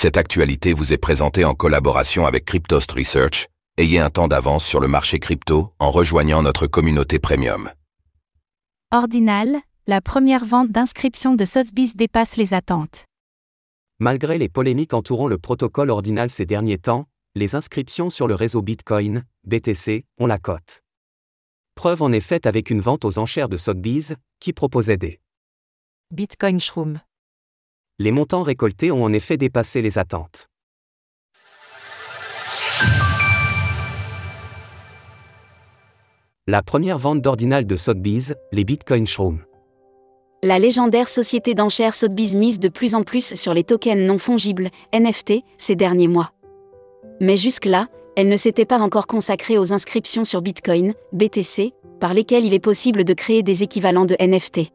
Cette actualité vous est présentée en collaboration avec Cryptost Research. Ayez un temps d'avance sur le marché crypto en rejoignant notre communauté premium. Ordinal, la première vente d'inscription de Sotheby's dépasse les attentes. Malgré les polémiques entourant le protocole Ordinal ces derniers temps, les inscriptions sur le réseau Bitcoin, BTC, ont la cote. Preuve en est faite avec une vente aux enchères de Sotheby's, qui proposait des Bitcoin Shroom. Les montants récoltés ont en effet dépassé les attentes. La première vente d'ordinal de Sotheby's, les Bitcoin Shroom. La légendaire société d'enchères Sotheby's mise de plus en plus sur les tokens non fongibles, NFT, ces derniers mois. Mais jusque-là, elle ne s'était pas encore consacrée aux inscriptions sur Bitcoin, BTC, par lesquelles il est possible de créer des équivalents de NFT.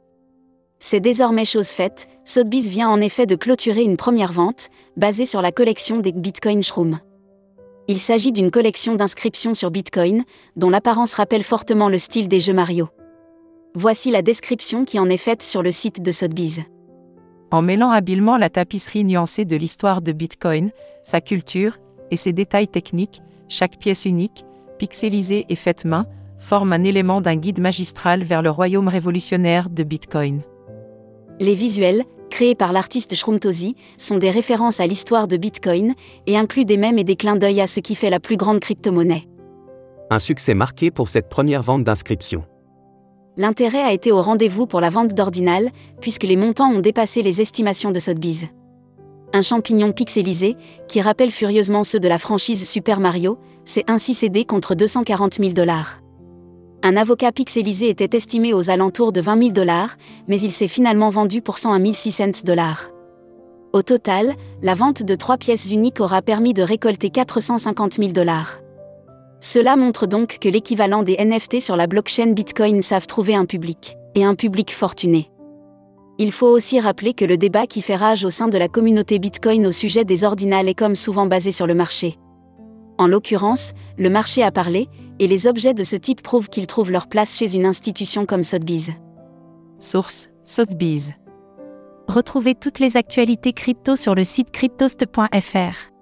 C'est désormais chose faite, Sotheby's vient en effet de clôturer une première vente, basée sur la collection des Bitcoin Shroom. Il s'agit d'une collection d'inscriptions sur Bitcoin, dont l'apparence rappelle fortement le style des jeux Mario. Voici la description qui en est faite sur le site de Sotheby's. En mêlant habilement la tapisserie nuancée de l'histoire de Bitcoin, sa culture, et ses détails techniques, chaque pièce unique, pixelisée et faite main, forme un élément d'un guide magistral vers le royaume révolutionnaire de Bitcoin. Les visuels, créés par l'artiste Shroomtozi, sont des références à l'histoire de Bitcoin et incluent des mèmes et des clins d'œil à ce qui fait la plus grande crypto-monnaie. Un succès marqué pour cette première vente d'inscription. L'intérêt a été au rendez-vous pour la vente d'Ordinal, puisque les montants ont dépassé les estimations de Sotheby's. Un champignon pixelisé, qui rappelle furieusement ceux de la franchise Super Mario, s'est ainsi cédé contre 240 000 dollars. Un avocat pixelisé était estimé aux alentours de 20 000 dollars, mais il s'est finalement vendu pour 101 600 dollars. Au total, la vente de trois pièces uniques aura permis de récolter 450 000 dollars. Cela montre donc que l'équivalent des NFT sur la blockchain Bitcoin savent trouver un public, et un public fortuné. Il faut aussi rappeler que le débat qui fait rage au sein de la communauté Bitcoin au sujet des ordinales est comme souvent basé sur le marché. En l'occurrence, le marché a parlé, et les objets de ce type prouvent qu'ils trouvent leur place chez une institution comme Sotheby's. Source Sotheby's. Retrouvez toutes les actualités crypto sur le site cryptost.fr.